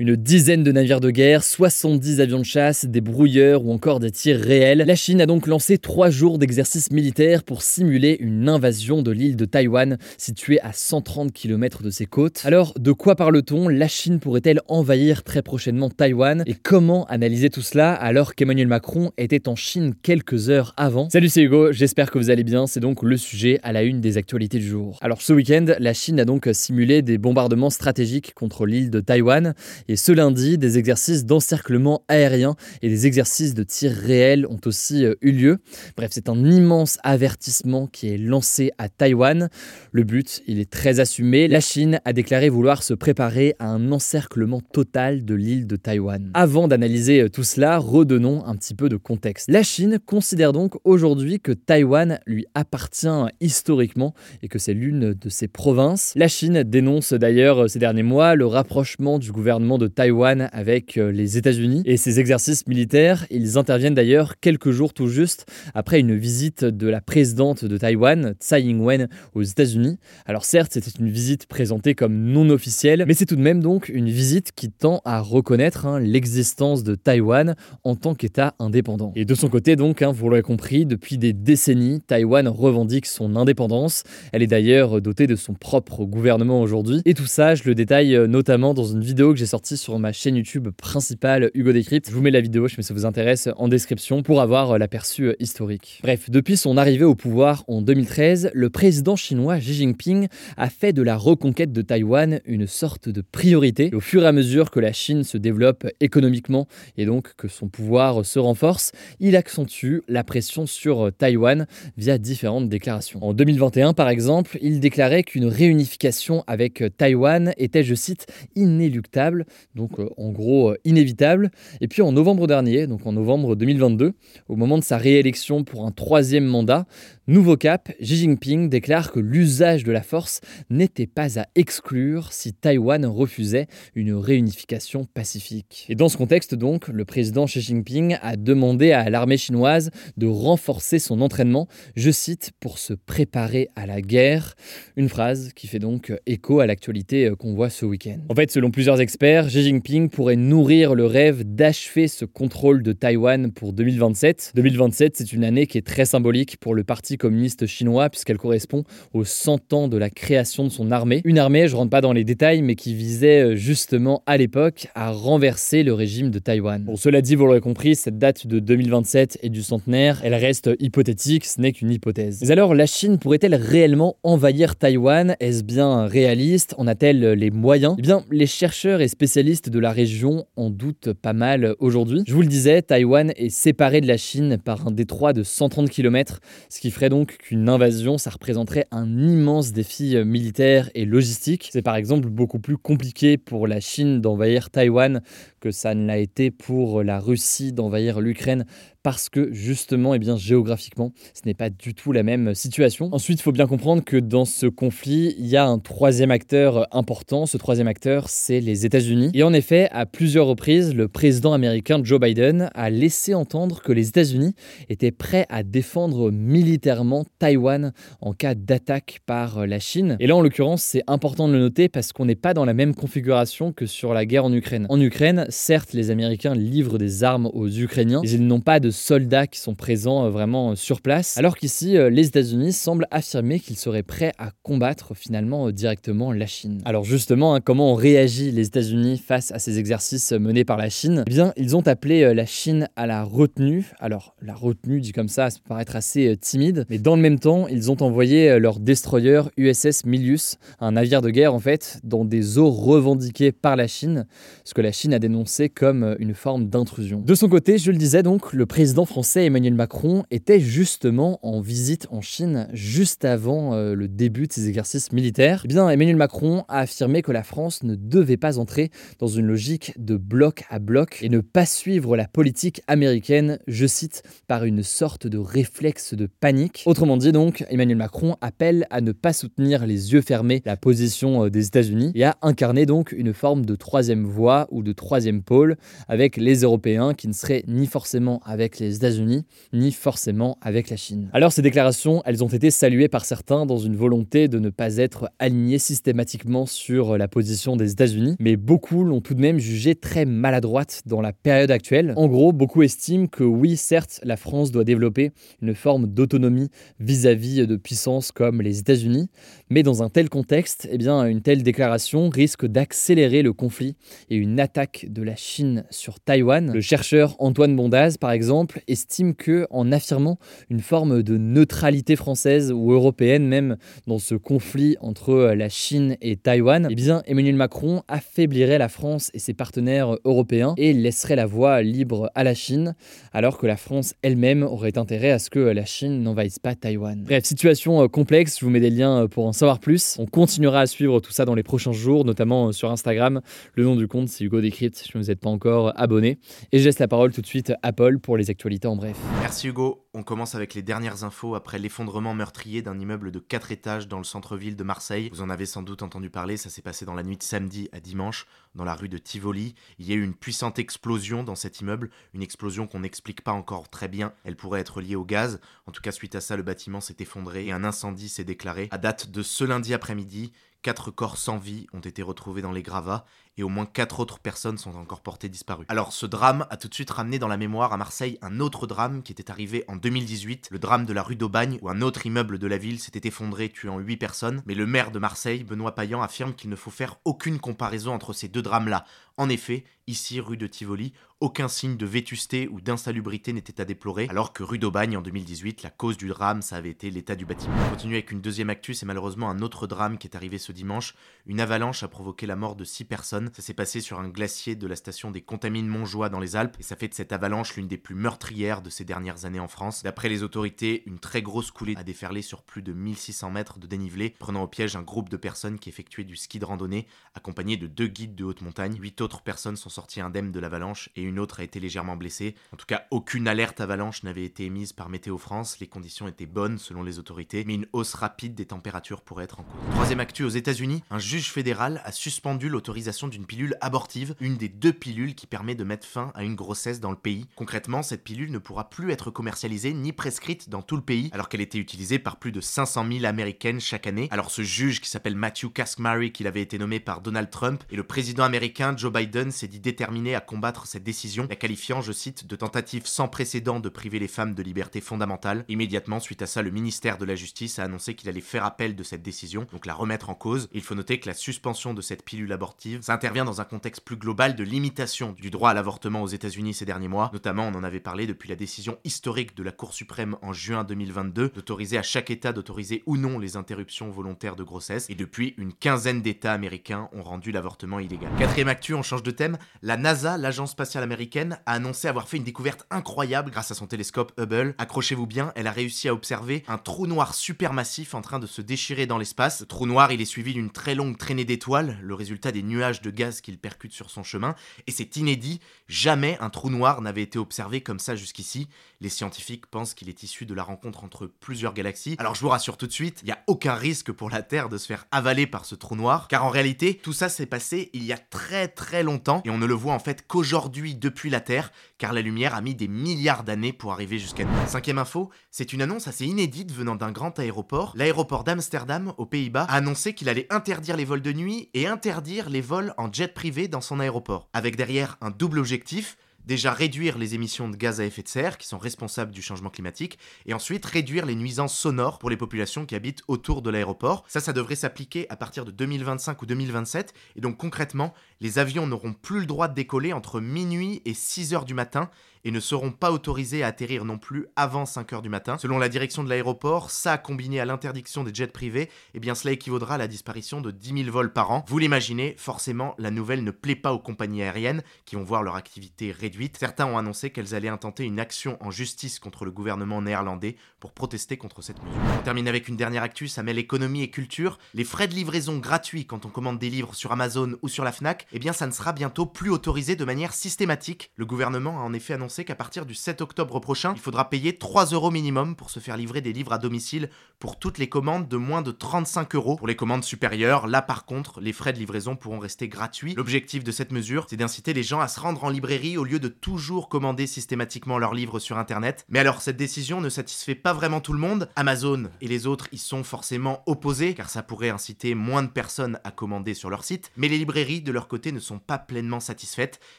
Une dizaine de navires de guerre, 70 avions de chasse, des brouilleurs ou encore des tirs réels. La Chine a donc lancé trois jours d'exercices militaires pour simuler une invasion de l'île de Taïwan, située à 130 km de ses côtes. Alors, de quoi parle-t-on? La Chine pourrait-elle envahir très prochainement Taïwan? Et comment analyser tout cela alors qu'Emmanuel Macron était en Chine quelques heures avant? Salut, c'est Hugo, j'espère que vous allez bien. C'est donc le sujet à la une des actualités du jour. Alors, ce week-end, la Chine a donc simulé des bombardements stratégiques contre l'île de Taïwan. Et ce lundi, des exercices d'encerclement aérien et des exercices de tir réel ont aussi euh, eu lieu. Bref, c'est un immense avertissement qui est lancé à Taïwan. Le but, il est très assumé. La Chine a déclaré vouloir se préparer à un encerclement total de l'île de Taïwan. Avant d'analyser euh, tout cela, redonnons un petit peu de contexte. La Chine considère donc aujourd'hui que Taïwan lui appartient historiquement et que c'est l'une de ses provinces. La Chine dénonce d'ailleurs euh, ces derniers mois le rapprochement du gouvernement de Taïwan avec euh, les États-Unis. Et ces exercices militaires, ils interviennent d'ailleurs quelques jours tout juste après une visite de la présidente de Taïwan, Tsai Ing-wen, aux États-Unis. Alors certes, c'était une visite présentée comme non officielle, mais c'est tout de même donc une visite qui tend à reconnaître hein, l'existence de Taïwan en tant qu'État indépendant. Et de son côté donc, hein, vous l'aurez compris, depuis des décennies, Taïwan revendique son indépendance. Elle est d'ailleurs dotée de son propre gouvernement aujourd'hui. Et tout ça, je le détaille euh, notamment dans une vidéo que j'ai sortie sur ma chaîne YouTube principale Hugo Décrypte. Je vous mets la vidéo, je ça vous intéresse, en description pour avoir euh, l'aperçu euh, historique. Bref, depuis son arrivée au pouvoir en 2013, le président chinois Xi Jinping a fait de la reconquête de Taïwan une sorte de priorité. au fur et à mesure que la Chine se développe économiquement et donc que son pouvoir se renforce, il accentue la pression sur euh, Taïwan via différentes déclarations. En 2021, par exemple, il déclarait qu'une réunification avec Taïwan était, je cite, inéluctable donc euh, en gros euh, inévitable. Et puis en novembre dernier, donc en novembre 2022, au moment de sa réélection pour un troisième mandat, nouveau cap, Xi Jinping déclare que l'usage de la force n'était pas à exclure si Taïwan refusait une réunification pacifique. Et dans ce contexte donc, le président Xi Jinping a demandé à l'armée chinoise de renforcer son entraînement, je cite, pour se préparer à la guerre. Une phrase qui fait donc écho à l'actualité euh, qu'on voit ce week-end. En fait, selon plusieurs experts, Xi Jinping pourrait nourrir le rêve d'achever ce contrôle de Taïwan pour 2027. 2027, c'est une année qui est très symbolique pour le Parti communiste chinois puisqu'elle correspond aux 100 ans de la création de son armée. Une armée, je rentre pas dans les détails, mais qui visait euh, justement à l'époque à renverser le régime de Taïwan. Bon, cela dit, vous l'aurez compris, cette date de 2027 et du centenaire, elle reste hypothétique, ce n'est qu'une hypothèse. Mais alors, la Chine pourrait-elle réellement envahir Taïwan? Est-ce bien réaliste? En a-t-elle les moyens? Eh bien, les chercheurs et spécialistes spécialistes de la région en doutent pas mal aujourd'hui. Je vous le disais, Taïwan est séparé de la Chine par un détroit de 130 km, ce qui ferait donc qu'une invasion, ça représenterait un immense défi militaire et logistique. C'est par exemple beaucoup plus compliqué pour la Chine d'envahir Taïwan que ça ne l'a été pour la Russie d'envahir l'Ukraine parce que justement, et eh bien, géographiquement, ce n'est pas du tout la même situation. Ensuite, il faut bien comprendre que dans ce conflit, il y a un troisième acteur important. Ce troisième acteur, c'est les États-Unis. Et en effet, à plusieurs reprises, le président américain Joe Biden a laissé entendre que les États-Unis étaient prêts à défendre militairement Taïwan en cas d'attaque par la Chine. Et là, en l'occurrence, c'est important de le noter parce qu'on n'est pas dans la même configuration que sur la guerre en Ukraine. En Ukraine, certes, les Américains livrent des armes aux Ukrainiens, mais ils n'ont pas de soldats qui sont présents euh, vraiment euh, sur place, alors qu'ici, euh, les États-Unis semblent affirmer qu'ils seraient prêts à combattre finalement directement la Chine. Alors justement, hein, comment ont réagi les États-Unis face à ces exercices menés par la Chine Eh bien, ils ont appelé la Chine à la retenue. Alors, la retenue, dit comme ça, ça peut paraître assez timide, mais dans le même temps, ils ont envoyé leur destroyer USS Milius, un navire de guerre en fait, dans des eaux revendiquées par la Chine, ce que la Chine a dénoncé comme une forme d'intrusion. De son côté, je le disais donc, le président français Emmanuel Macron était justement en visite en Chine juste avant euh, le début de ses exercices militaires. Eh bien, Emmanuel Macron a affirmé que la France ne devait pas entrer dans une logique de bloc à bloc et ne pas suivre la politique américaine, je cite, par une sorte de réflexe de panique. Autrement dit donc, Emmanuel Macron appelle à ne pas soutenir les yeux fermés la position euh, des États-Unis et à incarner donc une forme de troisième voie ou de troisième pôle avec les Européens qui ne seraient ni forcément avec les États-Unis ni forcément avec la Chine. Alors ces déclarations, elles ont été saluées par certains dans une volonté de ne pas être alignés systématiquement sur la position des États-Unis, mais beaucoup l'ont tout de même jugée très maladroite dans la période actuelle. En gros, beaucoup estiment que oui, certes, la France doit développer une forme d'autonomie vis-à-vis de puissances comme les États-Unis, mais dans un tel contexte, eh bien, une telle déclaration risque d'accélérer le conflit et une attaque de la Chine sur Taïwan. Le chercheur Antoine Bondaz, par exemple, estime que en affirmant une forme de neutralité française ou européenne même dans ce conflit entre la Chine et Taïwan, eh bien, Emmanuel Macron affaiblirait la France et ses partenaires européens et laisserait la voie libre à la Chine, alors que la France elle-même aurait intérêt à ce que la Chine n'envahisse pas Taïwan. Bref, situation euh, complexe, je vous mets des liens euh, pour en savoir plus. On continuera à suivre tout ça dans les prochains jours, notamment euh, sur Instagram. Le nom du compte, c'est Hugo Decrypt, si vous n'êtes pas encore abonné. Et je laisse la parole tout de suite à Paul pour les actualités en bref. Merci Hugo. On commence avec les dernières infos après l'effondrement meurtrier d'un immeuble de 4 étages dans le centre-ville de Marseille. Vous en avez sans doute entendu parler, ça s'est passé dans la nuit de samedi à dimanche, dans la rue de Tivoli. Il y a eu une puissante explosion dans cet immeuble, une explosion qu'on n'explique pas encore très bien. Elle pourrait être liée au gaz. En tout cas, suite à ça, le bâtiment s'est effondré et un incendie s'est déclaré. À date de ce lundi après-midi, Quatre corps sans vie ont été retrouvés dans les gravats et au moins quatre autres personnes sont encore portées disparues. Alors ce drame a tout de suite ramené dans la mémoire à Marseille un autre drame qui était arrivé en 2018, le drame de la rue d'Aubagne où un autre immeuble de la ville s'était effondré tuant 8 personnes. Mais le maire de Marseille, Benoît Payan, affirme qu'il ne faut faire aucune comparaison entre ces deux drames-là. En effet, ici, rue de Tivoli, aucun signe de vétusté ou d'insalubrité n'était à déplorer, alors que rue d'Aubagne en 2018, la cause du drame, ça avait été l'état du bâtiment. On continue avec une deuxième actu, c'est malheureusement un autre drame qui est arrivé ce dimanche. Une avalanche a provoqué la mort de 6 personnes. Ça s'est passé sur un glacier de la station des Contamines Montjoie dans les Alpes, et ça fait de cette avalanche l'une des plus meurtrières de ces dernières années en France. D'après les autorités, une très grosse coulée a déferlé sur plus de 1600 mètres de dénivelé, prenant au piège un groupe de personnes qui effectuaient du ski de randonnée, accompagné de deux guides de haute montagne. Huit autres personnes sont sorties indemnes de l'avalanche et une autre a été légèrement blessée. En tout cas, aucune alerte avalanche n'avait été émise par Météo France. Les conditions étaient bonnes selon les autorités, mais une hausse rapide des températures pourrait être en cours. Troisième actu aux États-Unis, un juge fédéral a suspendu l'autorisation d'une pilule abortive, une des deux pilules qui permet de mettre fin à une grossesse dans le pays. Concrètement, cette pilule ne pourra plus être commercialisée ni prescrite dans tout le pays, alors qu'elle était utilisée par plus de 500 000 américaines chaque année. Alors ce juge qui s'appelle Matthew Kaczmarek, il avait été nommé par Donald Trump, et le président américain Joe Biden s'est dit déterminé à combattre cette décision, la qualifiant, je cite, de tentative sans précédent de priver les femmes de liberté fondamentale. Immédiatement, suite à ça, le ministère de la Justice a annoncé qu'il allait faire appel de cette décision, donc la remettre en cause. il faut noter que la suspension de cette pilule abortive, intervient dans un contexte plus global de limitation du droit à l'avortement aux États-Unis ces derniers mois. Notamment, on en avait parlé depuis la décision historique de la Cour suprême en juin 2022 d'autoriser à chaque État d'autoriser ou non les interruptions volontaires de grossesse. Et depuis, une quinzaine d'États américains ont rendu l'avortement illégal. Quatrième actu, on change de thème. La NASA, l'agence spatiale américaine, a annoncé avoir fait une découverte incroyable grâce à son télescope Hubble. Accrochez-vous bien, elle a réussi à observer un trou noir supermassif en train de se déchirer dans l'espace. Le trou noir, il est suivi d'une très longue traînée d'étoiles, le résultat des nuages de gaz qu'il percute sur son chemin. Et c'est inédit, jamais un trou noir n'avait été observé comme ça jusqu'ici. Les scientifiques pensent qu'il est issu de la rencontre entre plusieurs galaxies. Alors je vous rassure tout de suite, il n'y a aucun risque pour la Terre de se faire avaler par ce trou noir, car en réalité, tout ça s'est passé il y a très très longtemps, et on ne le voit en fait qu'aujourd'hui depuis la Terre, car la lumière a mis des milliards d'années pour arriver jusqu'à nous. Cinquième info, c'est une annonce assez inédite venant d'un grand aéroport. L'aéroport d'Amsterdam, aux Pays-Bas, a annoncé qu'il allait interdire les vols de nuit et interdire les vols en jet privé dans son aéroport, avec derrière un double objectif, déjà réduire les émissions de gaz à effet de serre qui sont responsables du changement climatique, et ensuite réduire les nuisances sonores pour les populations qui habitent autour de l'aéroport. Ça, ça devrait s'appliquer à partir de 2025 ou 2027, et donc concrètement, les avions n'auront plus le droit de décoller entre minuit et 6 heures du matin, et ne seront pas autorisés à atterrir non plus avant 5 heures du matin. Selon la direction de l'aéroport, ça combiné à l'interdiction des jets privés, eh bien cela équivaudra à la disparition de 10 000 vols par an. Vous l'imaginez, forcément, la nouvelle ne plaît pas aux compagnies aériennes qui vont voir leur activité réduite réduite. Certains ont annoncé qu'elles allaient intenter une action en justice contre le gouvernement néerlandais pour protester contre cette mesure. On termine avec une dernière actu, ça mêle économie et culture. Les frais de livraison gratuits quand on commande des livres sur Amazon ou sur la Fnac, eh bien ça ne sera bientôt plus autorisé de manière systématique. Le gouvernement a en effet annoncé qu'à partir du 7 octobre prochain, il faudra payer 3 euros minimum pour se faire livrer des livres à domicile pour toutes les commandes de moins de 35 euros. Pour les commandes supérieures, là par contre, les frais de livraison pourront rester gratuits. L'objectif de cette mesure, c'est d'inciter les gens à se rendre en librairie au lieu de toujours commander systématiquement leurs livres sur internet. Mais alors cette décision ne satisfait pas vraiment tout le monde. Amazon et les autres y sont forcément opposés car ça pourrait inciter moins de personnes à commander sur leur site. Mais les librairies de leur côté ne sont pas pleinement satisfaites.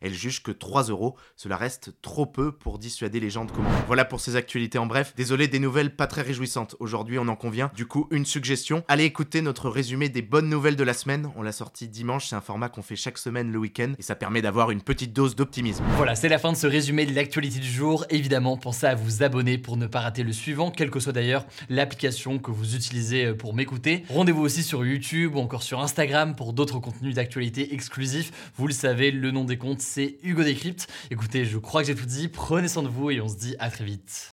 Elles jugent que 3 euros, cela reste trop peu pour dissuader les gens de commander. Voilà pour ces actualités en bref. Désolé des nouvelles pas très réjouissantes. Aujourd'hui on en convient. Du coup une suggestion, allez écouter notre résumé des bonnes nouvelles de la semaine. On l'a sorti dimanche, c'est un format qu'on fait chaque semaine le week-end et ça permet d'avoir une petite dose d'optimisme. Voilà, c'est la fin de ce résumé de l'actualité du jour. Évidemment, pensez à vous abonner pour ne pas rater le suivant, quelle que soit d'ailleurs l'application que vous utilisez pour m'écouter. Rendez-vous aussi sur YouTube ou encore sur Instagram pour d'autres contenus d'actualité exclusifs. Vous le savez, le nom des comptes, c'est Hugo Décrypte. Écoutez, je crois que j'ai tout dit. Prenez soin de vous et on se dit à très vite.